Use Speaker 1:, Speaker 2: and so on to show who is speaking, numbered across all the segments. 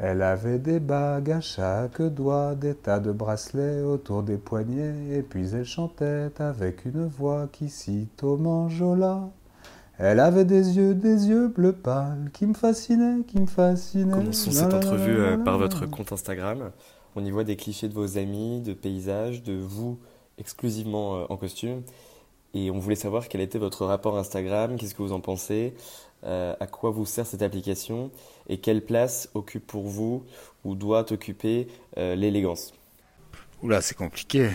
Speaker 1: Elle avait des bagues à chaque doigt, des tas de bracelets autour des poignets, et puis elle chantait avec une voix qui sitôt m'enjola. Elle avait des yeux, des yeux bleu pâle, qui me fascinaient, qui me fascinaient.
Speaker 2: Commençons cette entrevue euh, par votre compte Instagram. On y voit des clichés de vos amis, de paysages, de vous exclusivement euh, en costume. Et on voulait savoir quel était votre rapport Instagram, qu'est-ce que vous en pensez, euh, à quoi vous sert cette application et quelle place occupe pour vous ou doit occuper euh, l'élégance?
Speaker 1: Oula, c'est compliqué.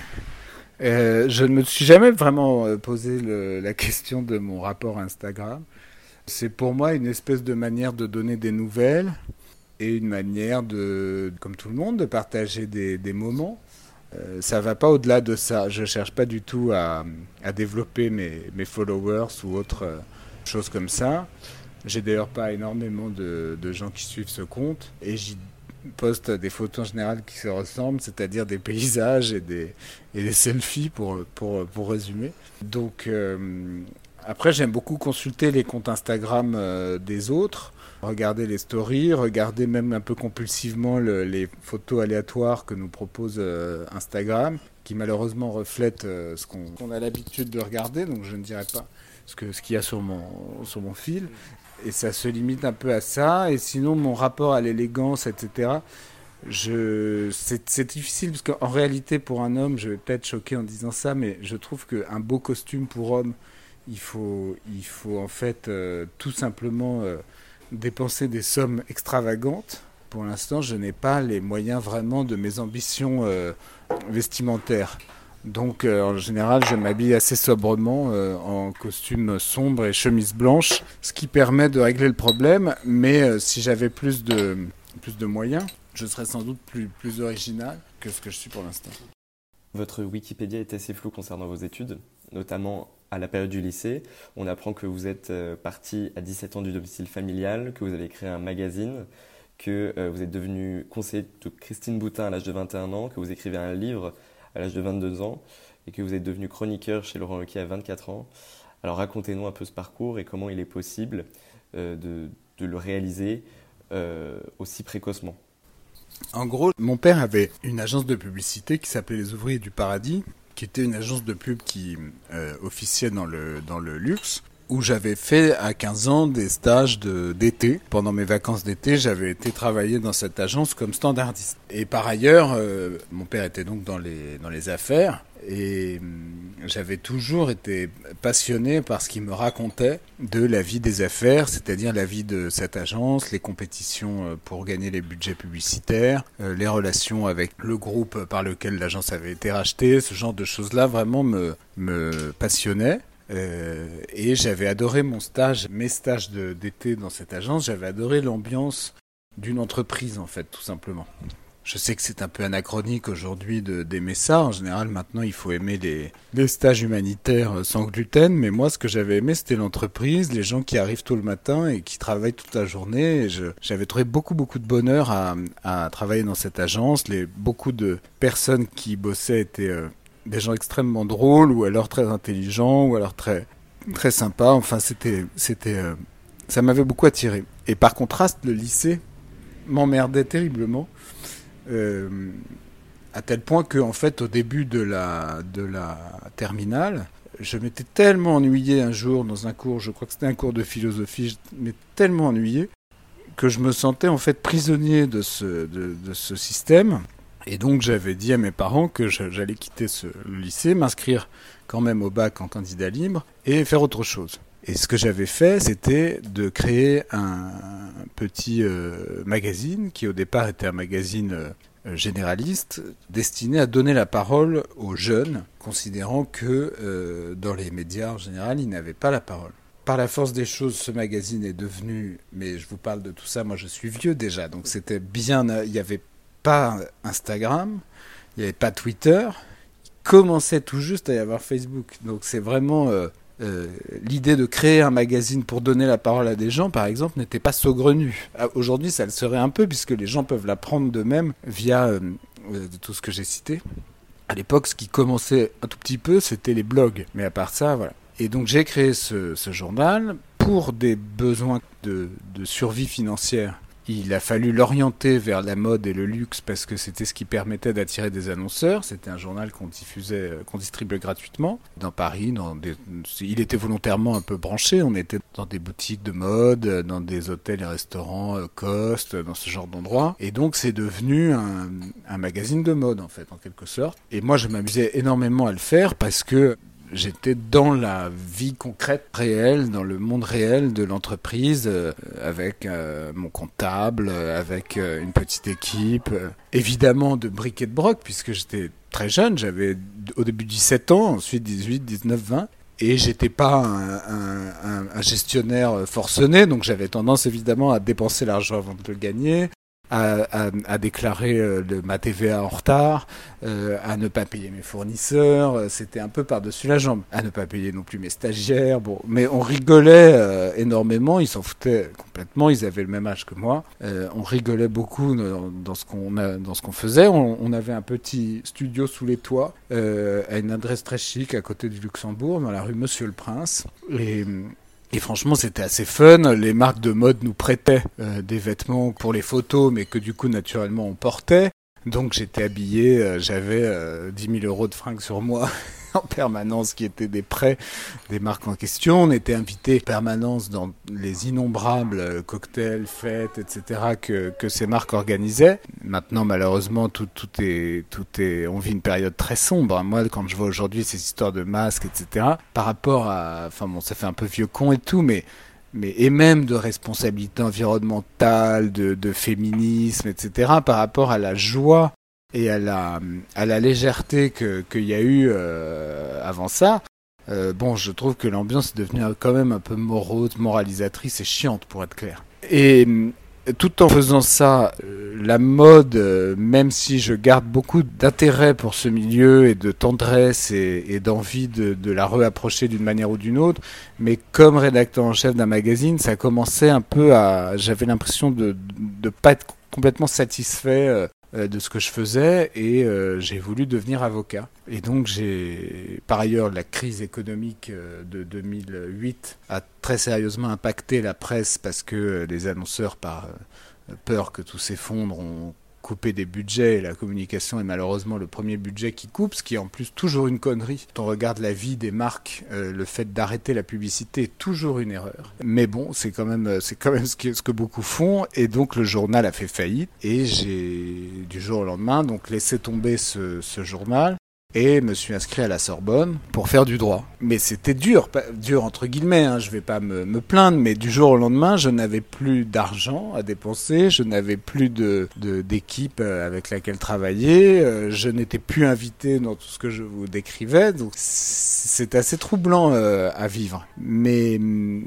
Speaker 1: Euh, je ne me suis jamais vraiment posé la question de mon rapport Instagram. C'est pour moi une espèce de manière de donner des nouvelles et une manière de, comme tout le monde, de partager des, moments. Euh, ça va pas au-delà de ça. Je cherche pas du tout à, développer mes, followers ou autre choses comme ça. J'ai d'ailleurs pas énormément de, gens qui suivent ce compte et j'y poste des photos en général qui se ressemblent, c'est-à-dire des paysages et des, et des selfies pour, pour, pour résumer. Donc euh, après j'aime beaucoup consulter les comptes Instagram euh, des autres, regarder les stories, regarder même un peu compulsivement les photos aléatoires que nous propose euh, Instagram, qui malheureusement reflètent ce qu'on a l'habitude de regarder, donc je ne dirais pas ce qu'il ce qu'il y a sur mon, sur mon fil. Et ça se limite un peu à ça. Et sinon, mon rapport à l'élégance, etc., c'est difficile parce qu'en réalité, pour un homme, je vais peut-être choquer en disant ça, mais je trouve qu'un beau costume pour homme, il faut, il faut en fait euh, tout simplement euh, dépenser des sommes extravagantes. Pour l'instant, je n'ai pas les moyens vraiment de mes ambitions euh, vestimentaires. Donc euh, en général, je m'habille assez sobrement euh, en costume sombre et chemise blanche, ce qui permet de régler le problème. Mais si j'avais plus de, plus de moyens, je serais sans doute plus, plus original que ce que je suis pour l'instant.
Speaker 2: Votre Wikipédia est assez flou concernant vos études, notamment à la période du lycée. On apprend que vous êtes parti à 17 ans du domicile familial, que vous avez créé un magazine, que vous êtes devenu conseiller de Christine Boutin à l'âge de 21 ans, que vous écrivez un livre à l'âge de 22 ans et que vous êtes devenu chroniqueur chez Laurent Wauquiez à 24 ans. Alors racontez-nous un peu ce parcours et comment il est possible euh, de, le réaliser euh, aussi précocement.
Speaker 1: En gros, mon père avait une agence de publicité qui s'appelait Les Ouvriers du Paradis, qui était une agence de pub qui euh, officiait dans le, dans le luxe où j'avais fait à 15 ans des stages d'été. Pendant mes vacances d'été, j'avais été travailler dans cette agence comme standardiste. Et par ailleurs, euh, mon père était donc dans les, dans les affaires et hum, j'avais toujours été passionné par ce qu'il me racontait de la vie des affaires, c'est-à-dire la vie de cette agence, les compétitions euh, pour gagner les budgets publicitaires, euh, les relations avec le groupe par lequel l'agence avait été rachetée, ce genre de choses-là vraiment me, me passionnait. Euh, et j'avais adoré mon stage, mes stages d'été dans cette agence, j'avais adoré l'ambiance d'une entreprise en fait, tout simplement. Je sais que c'est un peu anachronique aujourd'hui d'aimer ça. En général, maintenant, il faut aimer les, stages humanitaires sans gluten. Mais moi, ce que j'avais aimé, c'était l'entreprise, les gens qui arrivent tôt le matin et qui travaillent toute la journée. J'avais trouvé beaucoup, beaucoup de bonheur à, à, travailler dans cette agence. Les, beaucoup de personnes qui bossaient étaient euh, des gens extrêmement drôles ou alors très intelligents ou alors très très sympas. Enfin, c'était c'était euh, ça m'avait beaucoup attiré. Et par contraste, le lycée m'emmerdait terriblement. Euh, à tel point que fait au début de la de la terminale je m'étais tellement ennuyé un jour dans un cours je crois que c'était un cours de philosophie je m'étais tellement ennuyé que je me sentais en fait prisonnier de ce de ce système et donc j'avais dit à mes parents que j'allais quitter ce lycée, m'inscrire quand même au bac en candidat libre et faire autre chose. Et ce que j'avais fait, c'était de créer un petit euh, magazine qui au départ était un magazine euh, généraliste destiné à donner la parole aux jeunes, considérant que euh, dans les médias en général, ils n'avaient pas la parole. Par la force des choses, ce magazine est devenu, mais je vous parle de tout ça, moi je suis vieux déjà, donc c'était bien, il y avait pas Instagram, il n'y avait pas Twitter. Il commençait tout juste à y avoir Facebook. Donc c'est vraiment euh, euh, l'idée de créer un magazine pour donner la parole à des gens, par exemple, n'était pas saugrenue. Ah, aujourd'hui, ça le serait un peu puisque les gens peuvent la prendre d'eux-mêmes via euh, tout ce que j'ai cité. À l'époque, ce qui commençait un tout petit peu, c'était les blogs. Mais à part ça, voilà. Et donc j'ai créé ce, journal pour des besoins de survie financière Il a fallu l'orienter vers la mode et le luxe parce que c'était ce qui permettait d'attirer des annonceurs. C'était un journal qu'on diffusait, euh, qu'on distribuait gratuitement dans Paris. Il était volontairement un peu branché. On était dans des boutiques de mode, dans des hôtels et restaurants euh, Cost, dans ce genre d'endroits. Et donc c'est devenu un, un magazine de mode en fait, en quelque sorte. Et moi je m'amusais énormément à le faire parce que j'étais dans la vie concrète, réelle, dans le monde réel de l'entreprise, euh, avec euh, mon comptable, euh, avec une petite équipe, évidemment de briques et de broc, puisque j'étais très jeune, j'avais au début 17 ans, ensuite 18, 19, 20. Et j'étais pas un, gestionnaire forcené, donc j'avais tendance évidemment à dépenser l'argent avant de le gagner, à, déclarer euh, ma TVA en retard, euh, à ne pas payer mes fournisseurs. Euh, c'était un peu par-dessus la jambe. À ne pas payer non plus mes stagiaires. Bon, mais on rigolait énormément. Ils s'en foutaient complètement. Ils avaient le même âge que moi. on rigolait beaucoup dans, ce qu'on dans faisait. On, on, avait un petit studio sous les toits à une adresse très chic à côté du Luxembourg, dans la rue Monsieur le Prince. Et et franchement, c'était assez fun. Les marques de mode nous prêtaient euh, des vêtements pour les photos, mais que du coup, naturellement, on portait. Donc j'étais habillé, euh, j'avais euh, 10 000 euros de fringues sur moi en permanence qui étaient des prêts des marques en question. On était invité en permanence dans les innombrables cocktails, fêtes, etc. que, que ces marques organisaient. Maintenant, malheureusement, tout, tout, est, tout est, on vit une période très sombre. Moi, quand je vois aujourd'hui ces histoires de masques, etc., par rapport à, enfin bon, ça fait un peu vieux con et tout, mais mais et même de responsabilité environnementale, de, de féminisme, etc., par rapport à la joie et à la, à la légèreté qu'il y a eu euh, avant ça. Euh, bon, je trouve que l'ambiance est devenue quand même un peu morose, moralisatrice et chiante, pour être clair. Et tout en faisant ça, euh, la mode, euh, même si je garde beaucoup d'intérêt pour ce milieu et de tendresse et, d'envie de, de, la reapprocher d'une manière ou d'une autre, mais comme rédacteur en chef d'un magazine, ça commençait un peu à... J'avais l'impression de ne pas être complètement satisfait euh, de ce que je faisais et euh, j'ai voulu devenir avocat. Et donc j'ai, par ailleurs, la crise économique de 2008 a très sérieusement impacté la presse parce que les annonceurs, par peur que tout s'effondre, ont couper des budgets et la communication est malheureusement le premier budget qui coupe, ce qui est en plus toujours une connerie. Quand on regarde la vie des marques, euh, le fait d'arrêter la publicité est toujours une erreur. Mais bon, c'est quand même euh, c'est quand même ce que, ce que beaucoup font et donc le journal a fait faillite et j'ai du jour au lendemain donc laissé tomber ce, ce journal et me suis inscrit à la Sorbonne pour faire du droit. Mais c'était dur, dur entre guillemets, hein, je vais pas me, me, plaindre, mais du jour au lendemain, je n'avais plus d'argent à dépenser, je n'avais plus de d'équipe euh, avec laquelle travailler, euh, je n'étais plus invité dans tout ce que je vous décrivais, donc c'est assez troublant euh, à vivre. Mais hum,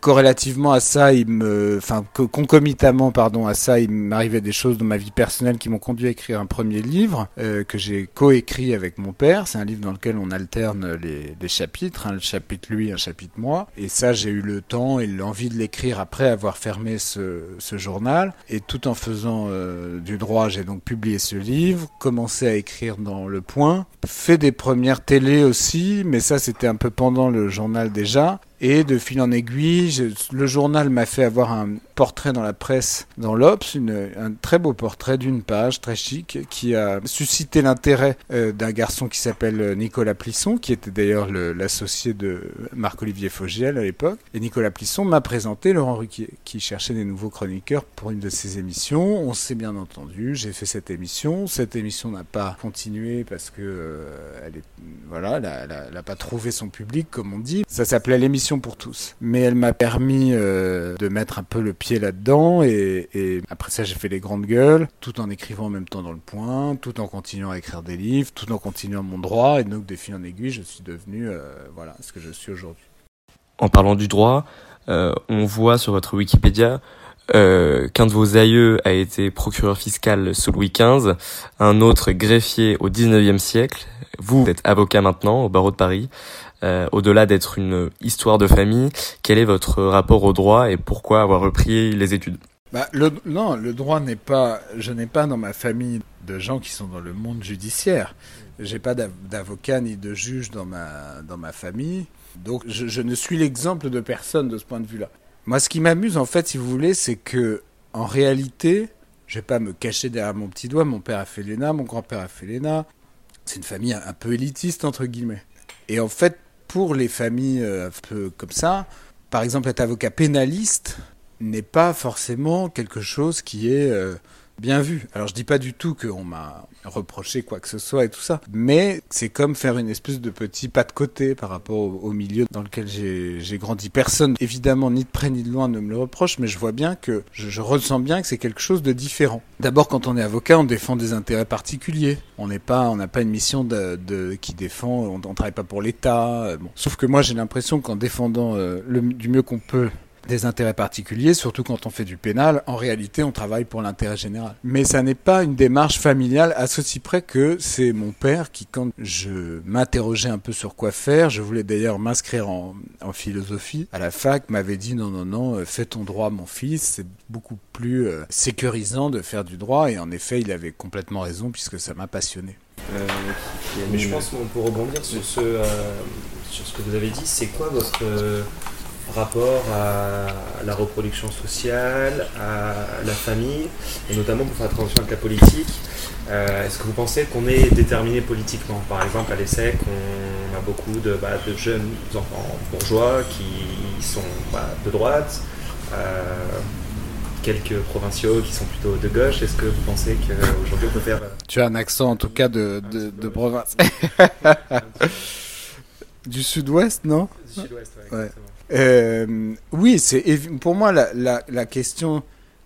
Speaker 1: corrélativement à ça, il me, enfin, concomitamment, pardon, à ça, il m'arrivait des choses dans ma vie personnelle qui m'ont conduit à écrire un premier livre euh, que j'ai coécrit avec mon père. C'est un livre dans lequel on alterne les, chapitres, un hein, chapitre lui, un chapitre moi. Et ça, j'ai eu le temps et l'envie de l'écrire après avoir fermé ce, journal. Et tout en faisant euh, du droit, j'ai donc publié ce livre, commencé à écrire dans Le Point, fait des premières télés aussi, mais ça, c'était un peu pendant le journal déjà. Et de fil en aiguille, le journal m'a fait avoir un portrait dans la presse, dans l'Obs, un très beau portrait d'une page très chic qui a suscité l'intérêt euh, d'un garçon qui s'appelle Nicolas Plisson, qui était d'ailleurs l'associé de Marc-Olivier Fogiel à l'époque. Et Nicolas Plisson m'a présenté Laurent Ruquier, qui cherchait des nouveaux chroniqueurs pour une de ses émissions. On s'est bien entendu, j'ai fait cette émission. Cette émission n'a pas continué parce que euh, elle est, voilà, elle n'a pas trouvé son public, comme on dit. Ça s'appelait l'émission pour tous. Mais elle m'a permis euh, de mettre un peu le pied là-dedans et, et, après ça j'ai fait les grandes gueules, tout en écrivant en même temps dans le point, tout en continuant à écrire des livres, tout en continuant mon droit et donc de fil en aiguille je suis devenu euh, voilà ce que je suis aujourd'hui.
Speaker 2: En parlant du droit, euh, on voit sur votre Wikipédia euh, qu'un de vos aïeux a été procureur fiscal sous Louis XV, un autre greffier au XIXe siècle. Vous êtes avocat maintenant au barreau de Paris. Euh, au-delà d'être une histoire de famille, quel est votre rapport au droit et pourquoi avoir repris les études?
Speaker 1: Bah, Non, le droit n'est pas. Je n'ai pas dans ma famille de gens qui sont dans le monde judiciaire. J'ai pas d'avocat ni de juge dans ma dans ma famille, donc je, ne suis l'exemple de personne de ce point de vue-là. Moi, ce qui m'amuse en fait, si vous voulez, c'est que en réalité, je vais pas me cacher derrière mon petit doigt, mon père a fait l'ENA, mon grand-père a fait l'ENA. C'est une famille un peu élitiste, entre guillemets. Et en fait, pour les familles euh, un peu comme ça, par exemple, être avocat pénaliste n'est pas forcément quelque chose qui est euh, bien vu. Alors je dis pas du tout qu'on m'a reproché quoi que ce soit et tout ça, mais c'est comme faire une espèce de petit pas de côté par rapport au, milieu dans lequel j'ai grandi. Personne, évidemment, ni de près ni de loin ne me le reproche, mais je vois bien que, je, ressens bien que c'est quelque chose de différent. D'abord, quand on est avocat, on défend des intérêts particuliers. On n'est pas, on n'a pas une mission qui défend, on, ne travaille pas pour l'État. Euh, bon. Sauf que moi, j'ai l'impression qu'en défendant euh, le, du mieux qu'on peut des intérêts particuliers, surtout quand on fait du pénal. En réalité, on travaille pour l'intérêt général. Mais ça n'est pas une démarche familiale à ceci près que c'est mon père qui, quand je m'interrogeais un peu sur quoi faire, je voulais d'ailleurs m'inscrire en, philosophie à la fac, m'avait dit non, non, non, euh, fais ton droit, mon fils, c'est beaucoup plus euh, sécurisant de faire du droit. Et en effet, il avait complètement raison puisque ça m'a passionné.
Speaker 3: Euh, mais je pense qu'on peut rebondir sur ce, sur ce que vous avez dit. C'est quoi votre rapport à la reproduction sociale, à la famille, et notamment pour faire attention avec la politique. Euh, est-ce que vous pensez qu'on est déterminé politiquement? Par exemple, à l'ESSEC, on a beaucoup de, bah, de, jeunes enfants bourgeois qui sont bah, de droite, euh, quelques provinciaux qui sont plutôt de gauche. Est-ce que vous pensez qu'aujourd'hui on peut faire... Euh,
Speaker 1: tu as un accent en tout cas de, de, province. du sud-ouest, non?
Speaker 3: Du sud-ouest, oui.
Speaker 1: Euh, oui, c'est pour moi la, la, question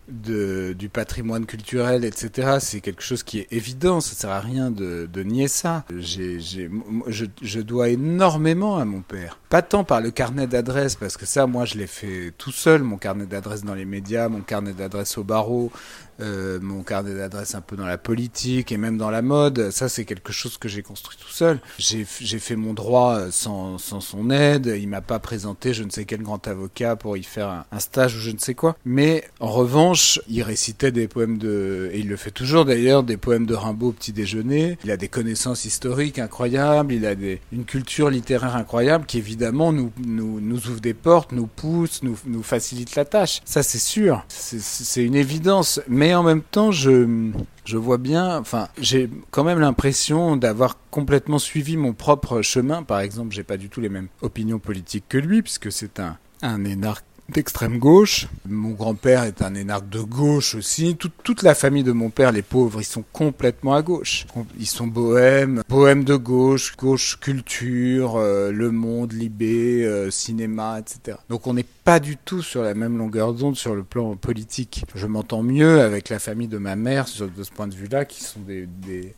Speaker 1: du patrimoine culturel, etc. C'est quelque chose qui est évident. Ça sert à rien de, nier ça. Je, je, dois énormément à mon père. Pas tant par le carnet d'adresses, parce que ça, moi, je l'ai fait tout seul. Mon carnet d'adresses dans les médias, mon carnet d'adresses au barreau, euh, mon carnet d'adresses un peu dans la politique et même dans la mode. Ça, c'est quelque chose que j'ai construit tout seul. J'ai fait mon droit sans, sans son aide. Il m'a pas présenté je ne sais quel grand avocat pour y faire un, stage ou je ne sais quoi. Mais en revanche, il récitait des poèmes de, et il le fait toujours d'ailleurs, des poèmes de Rimbaud au petit déjeuner. Il a des connaissances historiques incroyables. Il a des, une culture littéraire incroyable qui évidemment nous, nous, nous ouvre des portes, nous pousse, nous, nous facilite la tâche. Ça, c'est sûr. C'est une évidence. Mais et en même temps, je, je vois bien, enfin, j'ai quand même l'impression d'avoir complètement suivi mon propre chemin. Par exemple, j'ai pas du tout les mêmes opinions politiques que lui, puisque c'est un, un énarque d'extrême gauche. Mon grand-père est un énarque de gauche aussi. toute la famille de mon père, les pauvres, ils sont complètement à gauche. Ils sont bohèmes, bohèmes de gauche, gauche culture, euh, le monde, Libé, euh, cinéma, etc. Donc on n'est pas du tout sur la même longueur d'onde sur le plan politique. Je m'entends mieux avec la famille de ma mère de ce point de vue-là, qui sont des,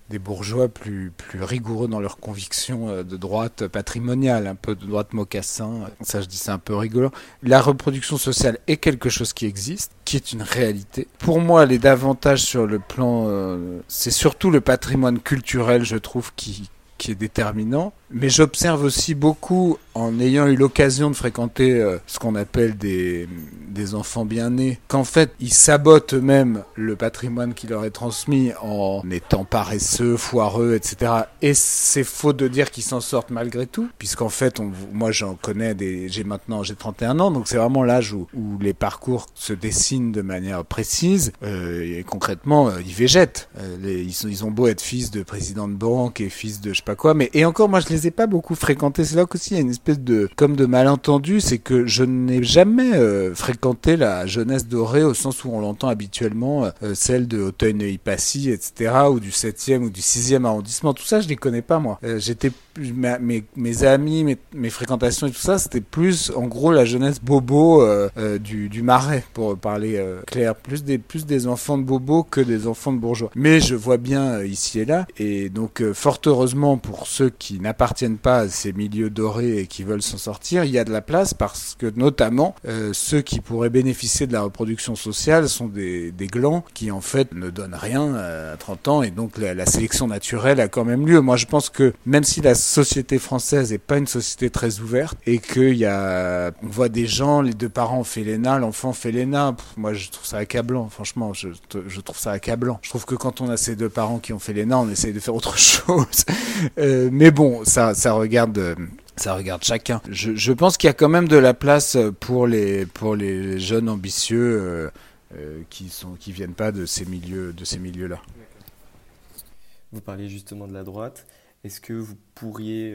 Speaker 1: des, bourgeois plus, plus rigoureux dans leurs convictions euh, de droite patrimoniale, un peu de droite mocassin. Ça, je dis c'est un peu rigolo. La reproduction sociale est quelque chose qui existe, qui est une réalité. Pour moi, elle est davantage sur le plan... Euh, c'est surtout le patrimoine culturel, je trouve, qui, qui est déterminant. Mais j'observe aussi beaucoup, en ayant eu l'occasion de fréquenter euh, ce qu'on appelle des, des enfants bien nés, qu'en fait, ils sabotent eux-mêmes le patrimoine qui leur est transmis en étant paresseux, foireux, etc. Et c'est faux de dire qu'ils s'en sortent malgré tout, puisqu'en fait, moi j'en connais des, j'ai maintenant, j'ai 31 ans, donc c'est vraiment l'âge où, où, les parcours se dessinent de manière précise, euh, et concrètement, euh, ils végètent. Ils, ils ont beau être fils de président de banque et fils de je sais pas et encore, moi je les ai pas beaucoup fréquentés. C'est là qu'aussi il y a une espèce de, comme de malentendu, c'est que je n'ai jamais euh, fréquenté la jeunesse dorée au sens où on l'entend habituellement, euh, celle de Auteuil-Passy, etc., ou du 7e ou du 6e arrondissement. Tout ça, je les connais pas, moi. Euh, j'étais, mes, mes amis, mes, mes, fréquentations et tout ça, c'était plus, en gros, la jeunesse bobo du, du marais, pour parler clair. Plus des, plus des enfants de bobo que des enfants de bourgeois. Mais je vois bien ici et là. Et donc, fort heureusement pour ceux qui n'appartiennent pas à ces milieux dorés et qui veulent s'en sortir, il y a de la place parce que notamment euh, ceux qui pourraient bénéficier de la reproduction sociale sont des, des glands qui en fait ne donnent rien à 30 ans et donc la, sélection naturelle a quand même lieu. Moi je pense que même si la société française n'est pas une société très ouverte et qu'il y a, on voit des gens, les deux parents l'ENA, l'enfant fait l'ENA, moi je trouve ça accablant, franchement, je, je, trouve ça accablant. Je trouve que quand on a ces deux parents qui ont fait l'ENA, on essaye de faire autre chose. Euh, mais bon, ça ça, regarde euh, ça regarde chacun. Je, pense qu'il y a quand même de la place pour les, pour les jeunes ambitieux. Euh, qui sont qui viennent pas de ces milieux de ces milieux là.
Speaker 2: Vous parliez justement de la droite. Est-ce que vous pourriez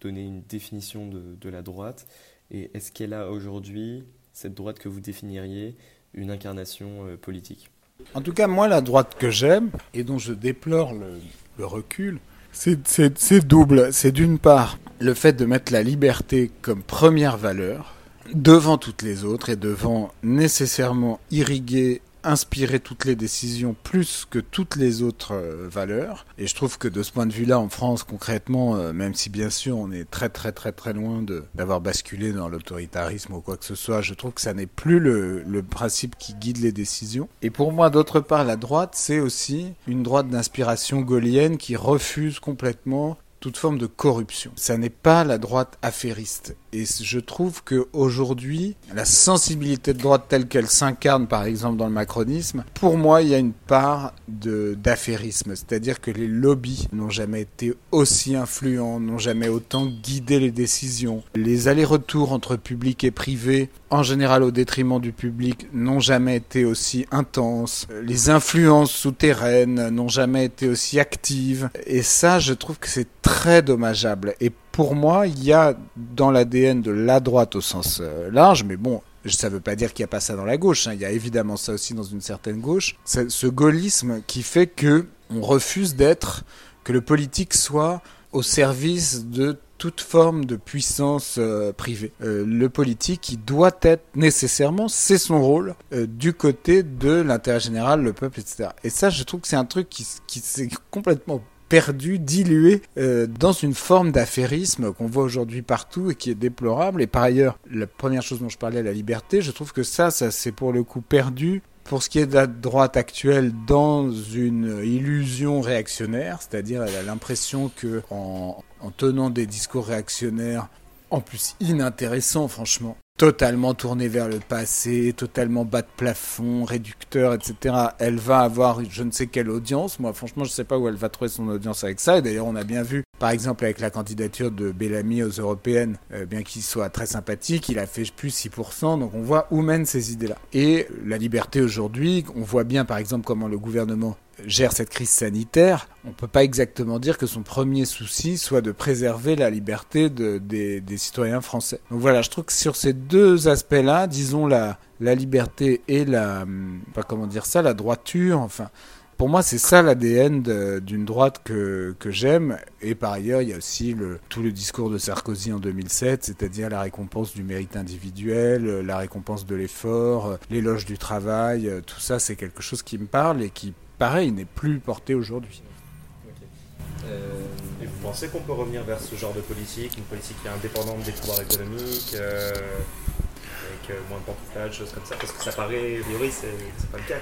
Speaker 2: donner une définition de, la droite? Et est-ce qu'elle a aujourd'hui cette droite que vous définiriez une incarnation politique?
Speaker 1: En tout cas, moi, la droite que j'aime et dont je déplore le recul, c'est double. C'est d'une part le fait de mettre la liberté comme première valeur devant toutes les autres et devant nécessairement irriguer inspirer toutes les décisions plus que toutes les autres euh, valeurs. Et je trouve que de ce point de vue-là, en France, concrètement, euh, même si bien sûr on est très très très très loin d'avoir basculé dans l'autoritarisme ou quoi que ce soit, je trouve que ça n'est plus le, le principe qui guide les décisions. Et pour moi, d'autre part, la droite, c'est aussi une droite d'inspiration gaulienne qui refuse complètement toute forme de corruption. Ça n'est pas la droite affairiste. Et je trouve que aujourd'hui, la sensibilité de droite telle qu'elle s'incarne, par exemple, dans le macronisme, pour moi, il y a une part d'affairisme. C'est-à-dire que les lobbies n'ont jamais été aussi influents, n'ont jamais autant guidé les décisions. Les allers-retours entre public et privé, en général au détriment du public, n'ont jamais été aussi intenses. Les influences souterraines n'ont jamais été aussi actives. Et ça, je trouve que c'est très dommageable. Et pour moi, il y a dans l'ADN de la droite au sens euh, large, mais bon, ça ne veut pas dire qu'il n'y a pas ça dans la gauche. Hein. Il y a évidemment ça aussi dans une certaine gauche. Ce gaullisme qui fait que on refuse d'être, que le politique soit au service de toute forme de puissance euh, privée. Euh, le politique, il doit être nécessairement, c'est son rôle, du côté de l'intérêt général, le peuple, etc. Et ça, je trouve que c'est un truc qui, qui s'est complètement perdu, dilué euh, dans une forme d'affairisme qu'on voit aujourd'hui partout et qui est déplorable. Et par ailleurs, la première chose dont je parlais, la liberté, je trouve que ça, ça c'est pour le coup perdu. Pour ce qui est de la droite actuelle, dans une illusion réactionnaire, c'est-à-dire elle a l'impression que en, en tenant des discours réactionnaires, en plus inintéressants franchement, totalement tournée vers le passé, totalement bas de plafond, réducteur, etc. Elle va avoir je ne sais quelle audience. Moi, franchement, je ne sais pas où elle va trouver son audience avec ça. Et d'ailleurs, on a bien vu, par exemple, avec la candidature de Bellamy aux européennes, euh, bien qu'il soit très sympathique, il a fait plus 6%. Donc on voit où mènent ces idées-là. Et la liberté aujourd'hui, on voit bien, par exemple, comment le gouvernement gère cette crise sanitaire, on ne peut pas exactement dire que son premier souci soit de préserver la liberté de, des, citoyens français. Donc voilà, je trouve que sur ces deux aspects-là, disons la, la liberté et la, pas comment dire ça, la droiture, enfin, pour moi, c'est ça l'ADN d'une droite que, que j'aime. Et par ailleurs, il y a aussi tout le discours de Sarkozy en 2007, c'est-à-dire la récompense du mérite individuel, la récompense de l'effort, l'éloge du travail. Tout ça, c'est quelque chose qui me parle et qui pareil, n'est plus porté aujourd'hui.
Speaker 3: Euh, et vous pensez qu'on peut revenir vers ce genre de politique, une politique qui est indépendante des pouvoirs économiques, euh, avec euh, moins de pantouflage, choses comme ça? Parce que ça paraît, a priori, c'est pas le cas.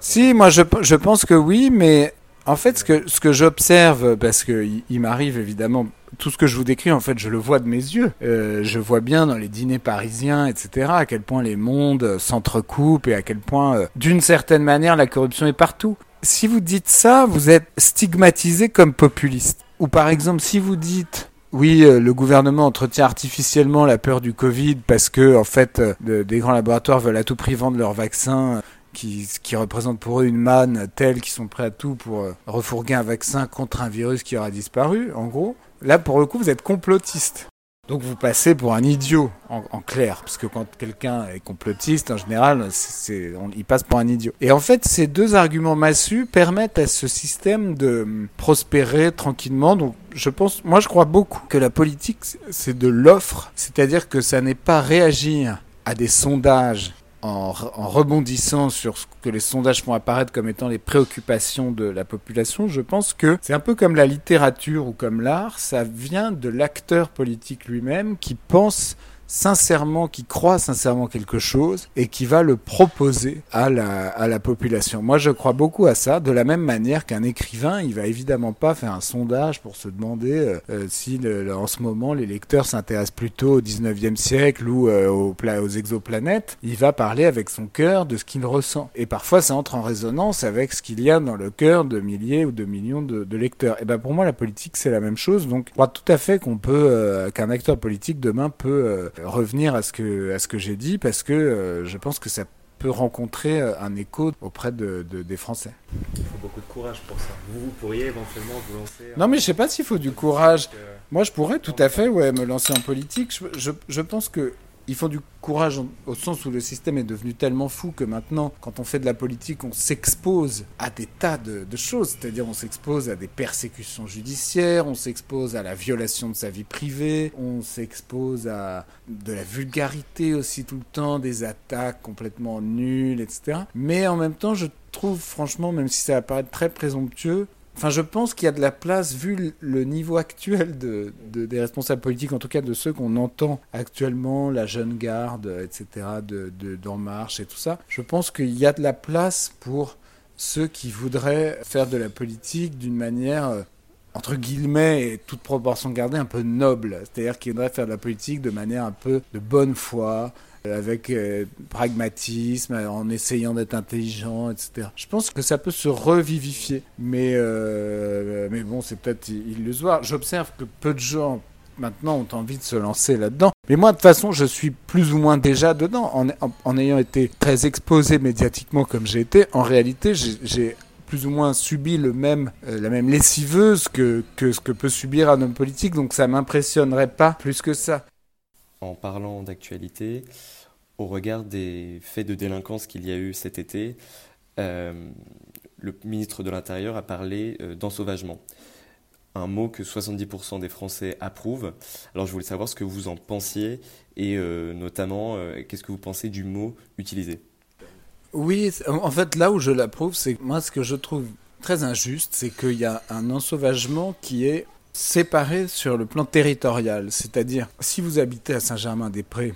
Speaker 1: Si, moi je, je, pense que oui, mais en fait, ce que, ce que j'observe, parce qu'il il, m'arrive évidemment, tout ce que je vous décris, en fait, je le vois de mes yeux. Euh, je vois bien dans les dîners parisiens, etc., à quel point les mondes s'entrecoupent et à quel point, euh, d'une certaine manière, la corruption est partout. Si vous dites ça, vous êtes stigmatisé comme populiste. Ou par exemple, si vous dites oui, euh, le gouvernement entretient artificiellement la peur du Covid parce que, en fait, des grands laboratoires veulent à tout prix vendre leurs vaccins qui, qui représentent pour eux une manne telle qu'ils sont prêts à tout pour euh, refourguer un vaccin contre un virus qui aura disparu, en gros. Là, pour le coup, vous êtes complotiste. Donc vous passez pour un idiot, en, clair, parce que quand quelqu'un est complotiste, en général, on, il passe pour un idiot. Et en fait, ces deux arguments massus permettent à ce système de hum, prospérer tranquillement. Donc je pense, moi je crois beaucoup que la politique, c'est de l'offre, c'est-à-dire que ça n'est pas réagir à des sondages en, rebondissant sur ce que les sondages font apparaître comme étant les préoccupations de la population, je pense que c'est un peu comme la littérature ou comme l'art, ça vient de l'acteur politique lui-même qui pense sincèrement, qui croit sincèrement quelque chose et qui va le proposer à la, à la population. Moi, je crois beaucoup à ça, de la même manière qu'un écrivain, il va évidemment pas faire un sondage pour se demander euh, euh si le, en ce moment les lecteurs s'intéressent plutôt au 19e siècle ou euh, aux, aux exoplanètes. Il va parler avec son cœur de ce qu'il ressent. Et parfois, ça entre en résonance avec ce qu'il y a dans le cœur de milliers ou de millions de, de lecteurs. Et ben pour moi, la politique, c'est la même chose. Donc, je crois tout à fait qu'on peut, euh, qu'un acteur politique demain peut revenir à ce que, à ce que j'ai dit parce que euh, je pense que ça peut rencontrer un écho auprès de, des Français.
Speaker 3: Il faut beaucoup de courage pour ça. Vous, pourriez éventuellement vous lancer.
Speaker 1: Non, mais je sais pas s'il faut du courage. Moi, je pourrais tout à fait ouais, me lancer en politique. Je, je, je pense que il faut du courage au sens où le système est devenu tellement fou que maintenant, quand on fait de la politique, on s'expose à des tas de, choses. C'est-à-dire, on s'expose à des persécutions judiciaires, on s'expose à la violation de sa vie privée, on s'expose à de la vulgarité aussi tout le temps, des attaques complètement nulles, etc. Mais en même temps, je trouve franchement, même si ça va paraître très présomptueux, Enfin, je pense qu'il y a de la place, vu le niveau actuel de, des responsables politiques, en tout cas de ceux qu'on entend actuellement, la jeune garde, etc., de, d'En Marche et tout ça. Je pense qu'il y a de la place pour ceux qui voudraient faire de la politique d'une manière, euh, entre guillemets, et toute proportion gardée, un peu noble. C'est-à-dire qu'ils voudraient faire de la politique de manière un peu de bonne foi, avec euh, pragmatisme, en essayant d'être intelligent, etc. Je pense que ça peut se revivifier, mais, euh, mais bon, c'est peut-être illusoire. J'observe que peu de gens maintenant ont envie de se lancer là-dedans. Mais moi, de toute façon, je suis plus ou moins déjà dedans. En, en, ayant été très exposé médiatiquement comme j'ai été, en réalité, j'ai plus ou moins subi le même, euh, la même lessiveuse que, que ce que peut subir un homme politique, donc ça m'impressionnerait pas plus que ça
Speaker 2: en parlant d'actualité, au regard des faits de délinquance qu'il y a eu cet été, euh, le ministre de l'Intérieur a parlé euh, d'ensauvagement. Un mot que 70% des Français approuvent. Alors je voulais savoir ce que vous en pensiez et euh, notamment qu'est-ce que vous pensez du mot utilisé.
Speaker 1: Oui, en fait là où je l'approuve, c'est moi ce que je trouve très injuste, c'est qu'il y a un ensauvagement qui est séparés sur le plan territorial. C'est-à-dire, si vous habitez à Saint-Germain-des-Prés,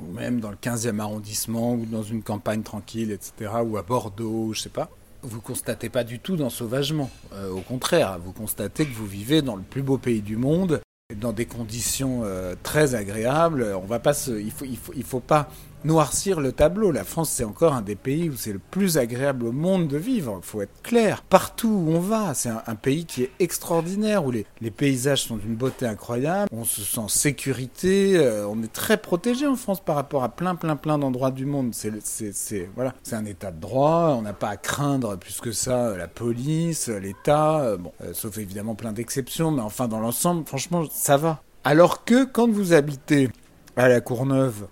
Speaker 1: ou même dans le 15e arrondissement, ou dans une campagne tranquille, etc., ou à Bordeaux, je sais pas, vous constatez pas du tout d'ensauvagement. Euh, au contraire, vous constatez que vous vivez dans le plus beau pays du monde, dans des conditions euh, très agréables. On va pas il faut, faut pas noircir le tableau. La France, c'est encore un des pays où c'est le plus agréable au monde de vivre. Il faut être clair. Partout où on va, c'est un, pays qui est extraordinaire, où les, les paysages sont d'une beauté incroyable. On se sent en sécurité. Euh, on est très protégé en France par rapport à plein, plein, plein d'endroits du monde. C'est, voilà, un état de droit. On n'a pas à craindre plus que ça euh, la police, l'État. Euh, bon, sauf évidemment plein d'exceptions, mais enfin dans l'ensemble, franchement, ça va. Alors que quand vous habitez à la Courneuve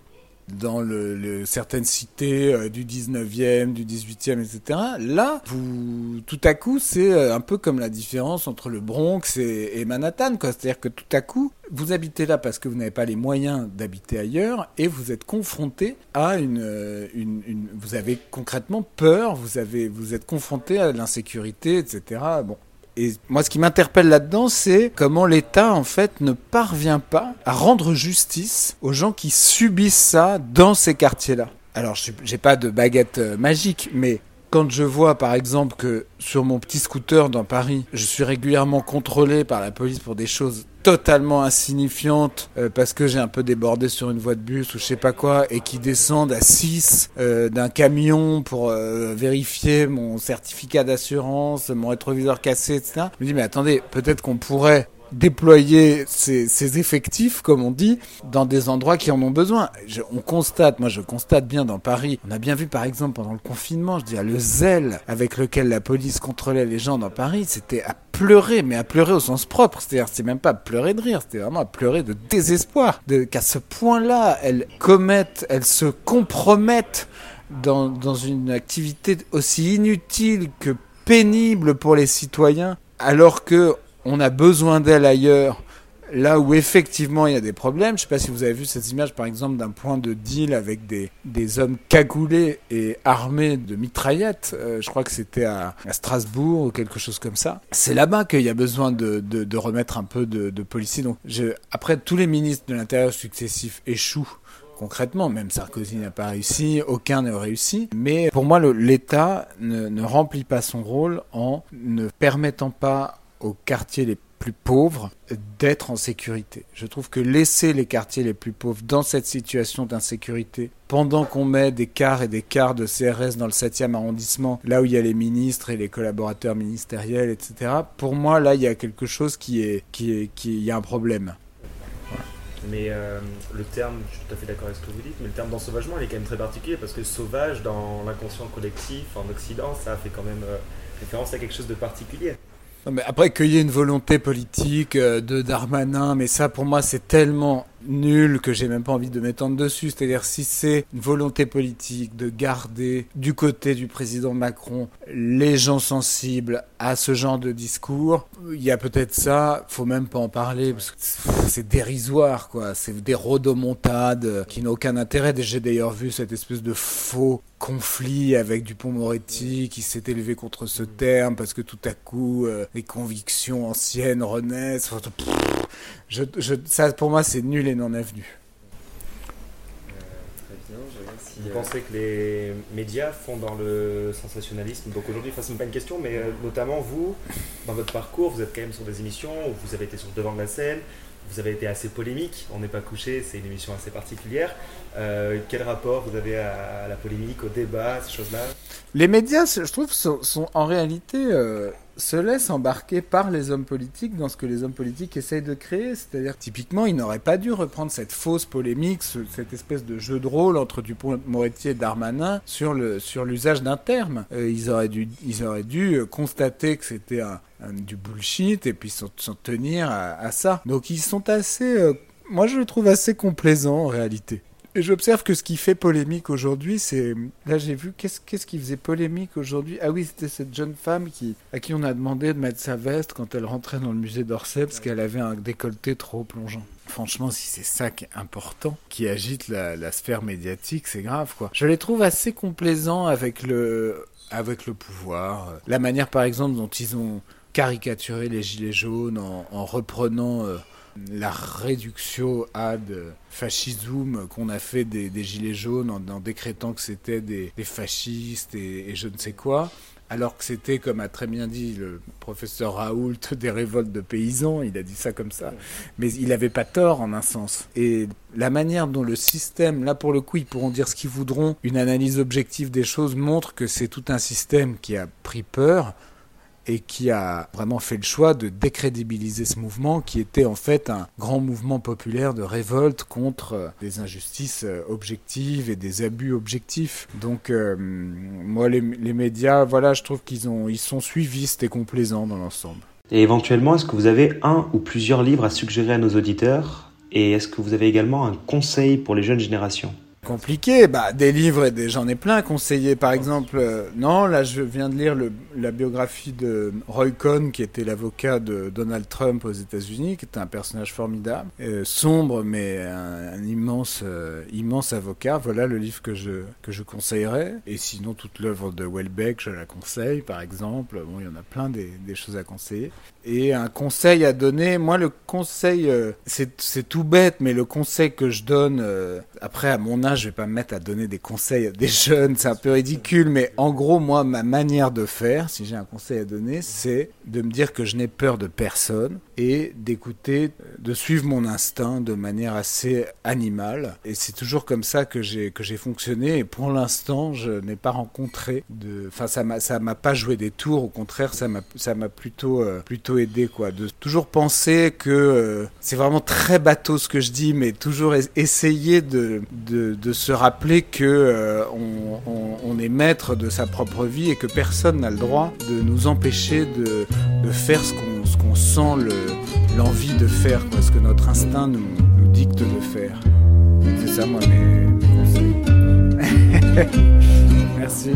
Speaker 1: dans certaines cités euh, du 19e, du 18e, etc. Là, tout à coup, c'est euh, un peu comme la différence entre le Bronx et, Manhattan. C'est-à-dire que tout à coup, vous habitez là parce que vous n'avez pas les moyens d'habiter ailleurs et vous êtes confronté à une, euh, Vous avez concrètement peur, vous, vous êtes confronté à l'insécurité, etc. Bon, et moi, ce qui m'interpelle là-dedans, c'est comment l'État, en fait, ne parvient pas à rendre justice aux gens qui subissent ça dans ces quartiers-là. Alors, j'ai pas de baguette euh, magique, mais quand je vois par exemple que sur mon petit scooter dans Paris, je suis régulièrement contrôlé par la police pour des choses totalement insignifiantes euh, parce que j'ai un peu débordé sur une voie de bus ou je sais pas quoi et qui descendent à 6 euh, d'un camion pour euh, vérifier mon certificat d'assurance, mon rétroviseur cassé, etc. Je me dis mais attendez, peut-être qu'on pourrait déployer ces, effectifs, comme on dit, dans des endroits qui en ont besoin. on constate, moi je constate bien dans Paris, on a bien vu par exemple pendant le confinement, je dis, le zèle avec lequel la police contrôlait les gens dans Paris, c'était à pleurer, mais à pleurer au sens propre. C'est-à-dire, c'est même pas à pleurer de rire, c'était vraiment à pleurer de désespoir. Qu'à ce point-là, elles commettent, elles se compromettent dans une activité aussi inutile que pénible pour les citoyens, alors que on a besoin d'elle ailleurs, là où effectivement il y a des problèmes. Je ne sais pas si vous avez vu cette image par exemple d'un point de deal avec des, des hommes cagoulés et armés de mitraillettes. Euh, je crois que c'était à, Strasbourg ou quelque chose comme ça. C'est là-bas qu'il y a besoin de, de, remettre un peu de, de policiers. Donc après tous les ministres de l'Intérieur successifs échouent concrètement. Même Sarkozy n'a pas réussi, aucun n'a réussi. Mais pour moi, l'État ne, remplit pas son rôle en ne permettant pas aux quartiers les plus pauvres d'être en sécurité. Je trouve que laisser les quartiers les plus pauvres dans cette situation d'insécurité, pendant qu'on met des quarts et des quarts de CRS dans le 7e arrondissement, là où il y a les ministres et les collaborateurs ministériels, etc., pour moi, là, il y a quelque chose qui est, qui est, qui, y a un problème.
Speaker 3: mais euh, le terme, je suis tout à fait d'accord avec ce que vous dites, mais le terme d'ensauvagement, il est quand même très particulier parce que sauvage, dans l'inconscient collectif, en Occident, ça fait quand même référence à quelque chose de particulier
Speaker 1: mais après qu'il y ait une volonté politique euh, de Darmanin, mais ça pour moi c'est tellement nul que j'ai même pas envie de m'étendre dessus. C'est-à-dire si c'est une volonté politique de garder du côté du président Macron les gens sensibles à ce genre de discours, il y a peut-être ça, faut même pas en parler parce que c'est dérisoire quoi. C'est des rodomontades qui n'ont aucun intérêt. J'ai d'ailleurs vu cette espèce de faux conflit avec Dupont-Moretti qui s'est élevé contre ce terme parce que tout à coup euh, les convictions anciennes renaissent. Ça pour moi c'est nul et non avenu.
Speaker 3: Vous pensez que les médias font dans le sensationnalisme? Donc aujourd'hui, ce n'est pas une question, mais euh, notamment vous, dans votre parcours, vous êtes quand même sur des émissions où vous avez été sur le devant de la scène, vous avez été assez polémique, On n'est pas couché, c'est une émission assez particulière. Euh, quel rapport vous avez à, la polémique, au débat, ces choses-là?
Speaker 1: Les médias, je trouve, sont, en réalité euh, se laissent embarquer par les hommes politiques dans ce que les hommes politiques essayent de créer. C'est-à-dire, typiquement, ils n'auraient pas dû reprendre cette fausse polémique, cette espèce de jeu de rôle entre Dupont-Moretti et Darmanin sur le sur l'usage d'un terme. Euh, ils auraient dû ils auraient dû constater que c'était un, du bullshit et puis s'en tenir à, ça. Donc ils sont assez, moi je le trouve assez complaisant en réalité. Et j'observe que ce qui fait polémique aujourd'hui, c'est. Là, j'ai vu, qu'est-ce qu'est-ce qui faisait polémique aujourd'hui? Ah oui, c'était cette jeune femme qui, à qui on a demandé de mettre sa veste quand elle rentrait dans le musée d'Orsay parce qu'elle avait un décolleté trop plongeant. Franchement, si c'est ça qui est important, qui agite la, sphère médiatique, c'est grave, quoi. Je les trouve assez complaisants avec le, avec le pouvoir. La manière, par exemple, dont ils ont caricaturé les gilets jaunes en, en reprenant. Euh, la réduction ad fascisme qu'on a fait des, gilets jaunes en, décrétant que c'était des, fascistes et, je ne sais quoi, alors que c'était, comme a très bien dit le professeur Raoult, des révoltes de paysans, il a dit ça comme ça, mais il n'avait pas tort en un sens. Et la manière dont le système, là pour le coup, ils pourront dire ce qu'ils voudront, une analyse objective des choses montre que c'est tout un système qui a pris peur, et qui a vraiment fait le choix de décrédibiliser ce mouvement qui était en fait un grand mouvement populaire de révolte contre euh, des injustices euh, objectives et des abus objectifs. Donc euh, moi les, médias, voilà, je trouve qu'ils ont ils sont suivistes et complaisants dans l'ensemble.
Speaker 4: Et éventuellement, est-ce que vous avez un ou plusieurs livres à suggérer à nos auditeurs? Et est-ce que vous avez également un conseil pour les jeunes générations?
Speaker 1: Compliqué. Bah, des livres, et j'en ai plein conseillés. Par exemple, euh, non, là, je viens de lire la biographie de Roy Cohn, qui était l'avocat de Donald Trump aux États-Unis, qui était un personnage formidable, euh, sombre, mais un, immense, euh, immense avocat. Voilà le livre que je que je conseillerais. Et sinon, toute l'œuvre de Welbeck, je la conseille, par exemple. Bon, il y en a plein des, des choses à conseiller. Et un conseil à donner, moi, le conseil, c'est tout bête, mais le conseil que je donne après à mon âge je vais pas me mettre à donner des conseils à des jeunes, c'est un peu ridicule, mais en gros, moi, ma manière de faire, si j'ai un conseil à donner, c'est de me dire que je n'ai peur de personne et d'écouter, de suivre mon instinct de manière assez animale. Et c'est toujours comme ça que j'ai que j'ai fonctionné. Et pour l'instant, je n'ai pas rencontré de, enfin, ça m'a ça m'a pas joué des tours. Au contraire, ça m'a ça m'a plutôt euh, plutôt aidé quoi. De toujours penser que euh, c'est vraiment très bateau ce que je dis, mais toujours essayer de de se rappeler que euh, on, est maître de sa propre vie et que personne n'a le droit de nous empêcher de, faire ce qu'on sent l'envie de faire, ce que notre instinct nous, dicte de faire. C'est ça moi mes, mes conseils. Merci.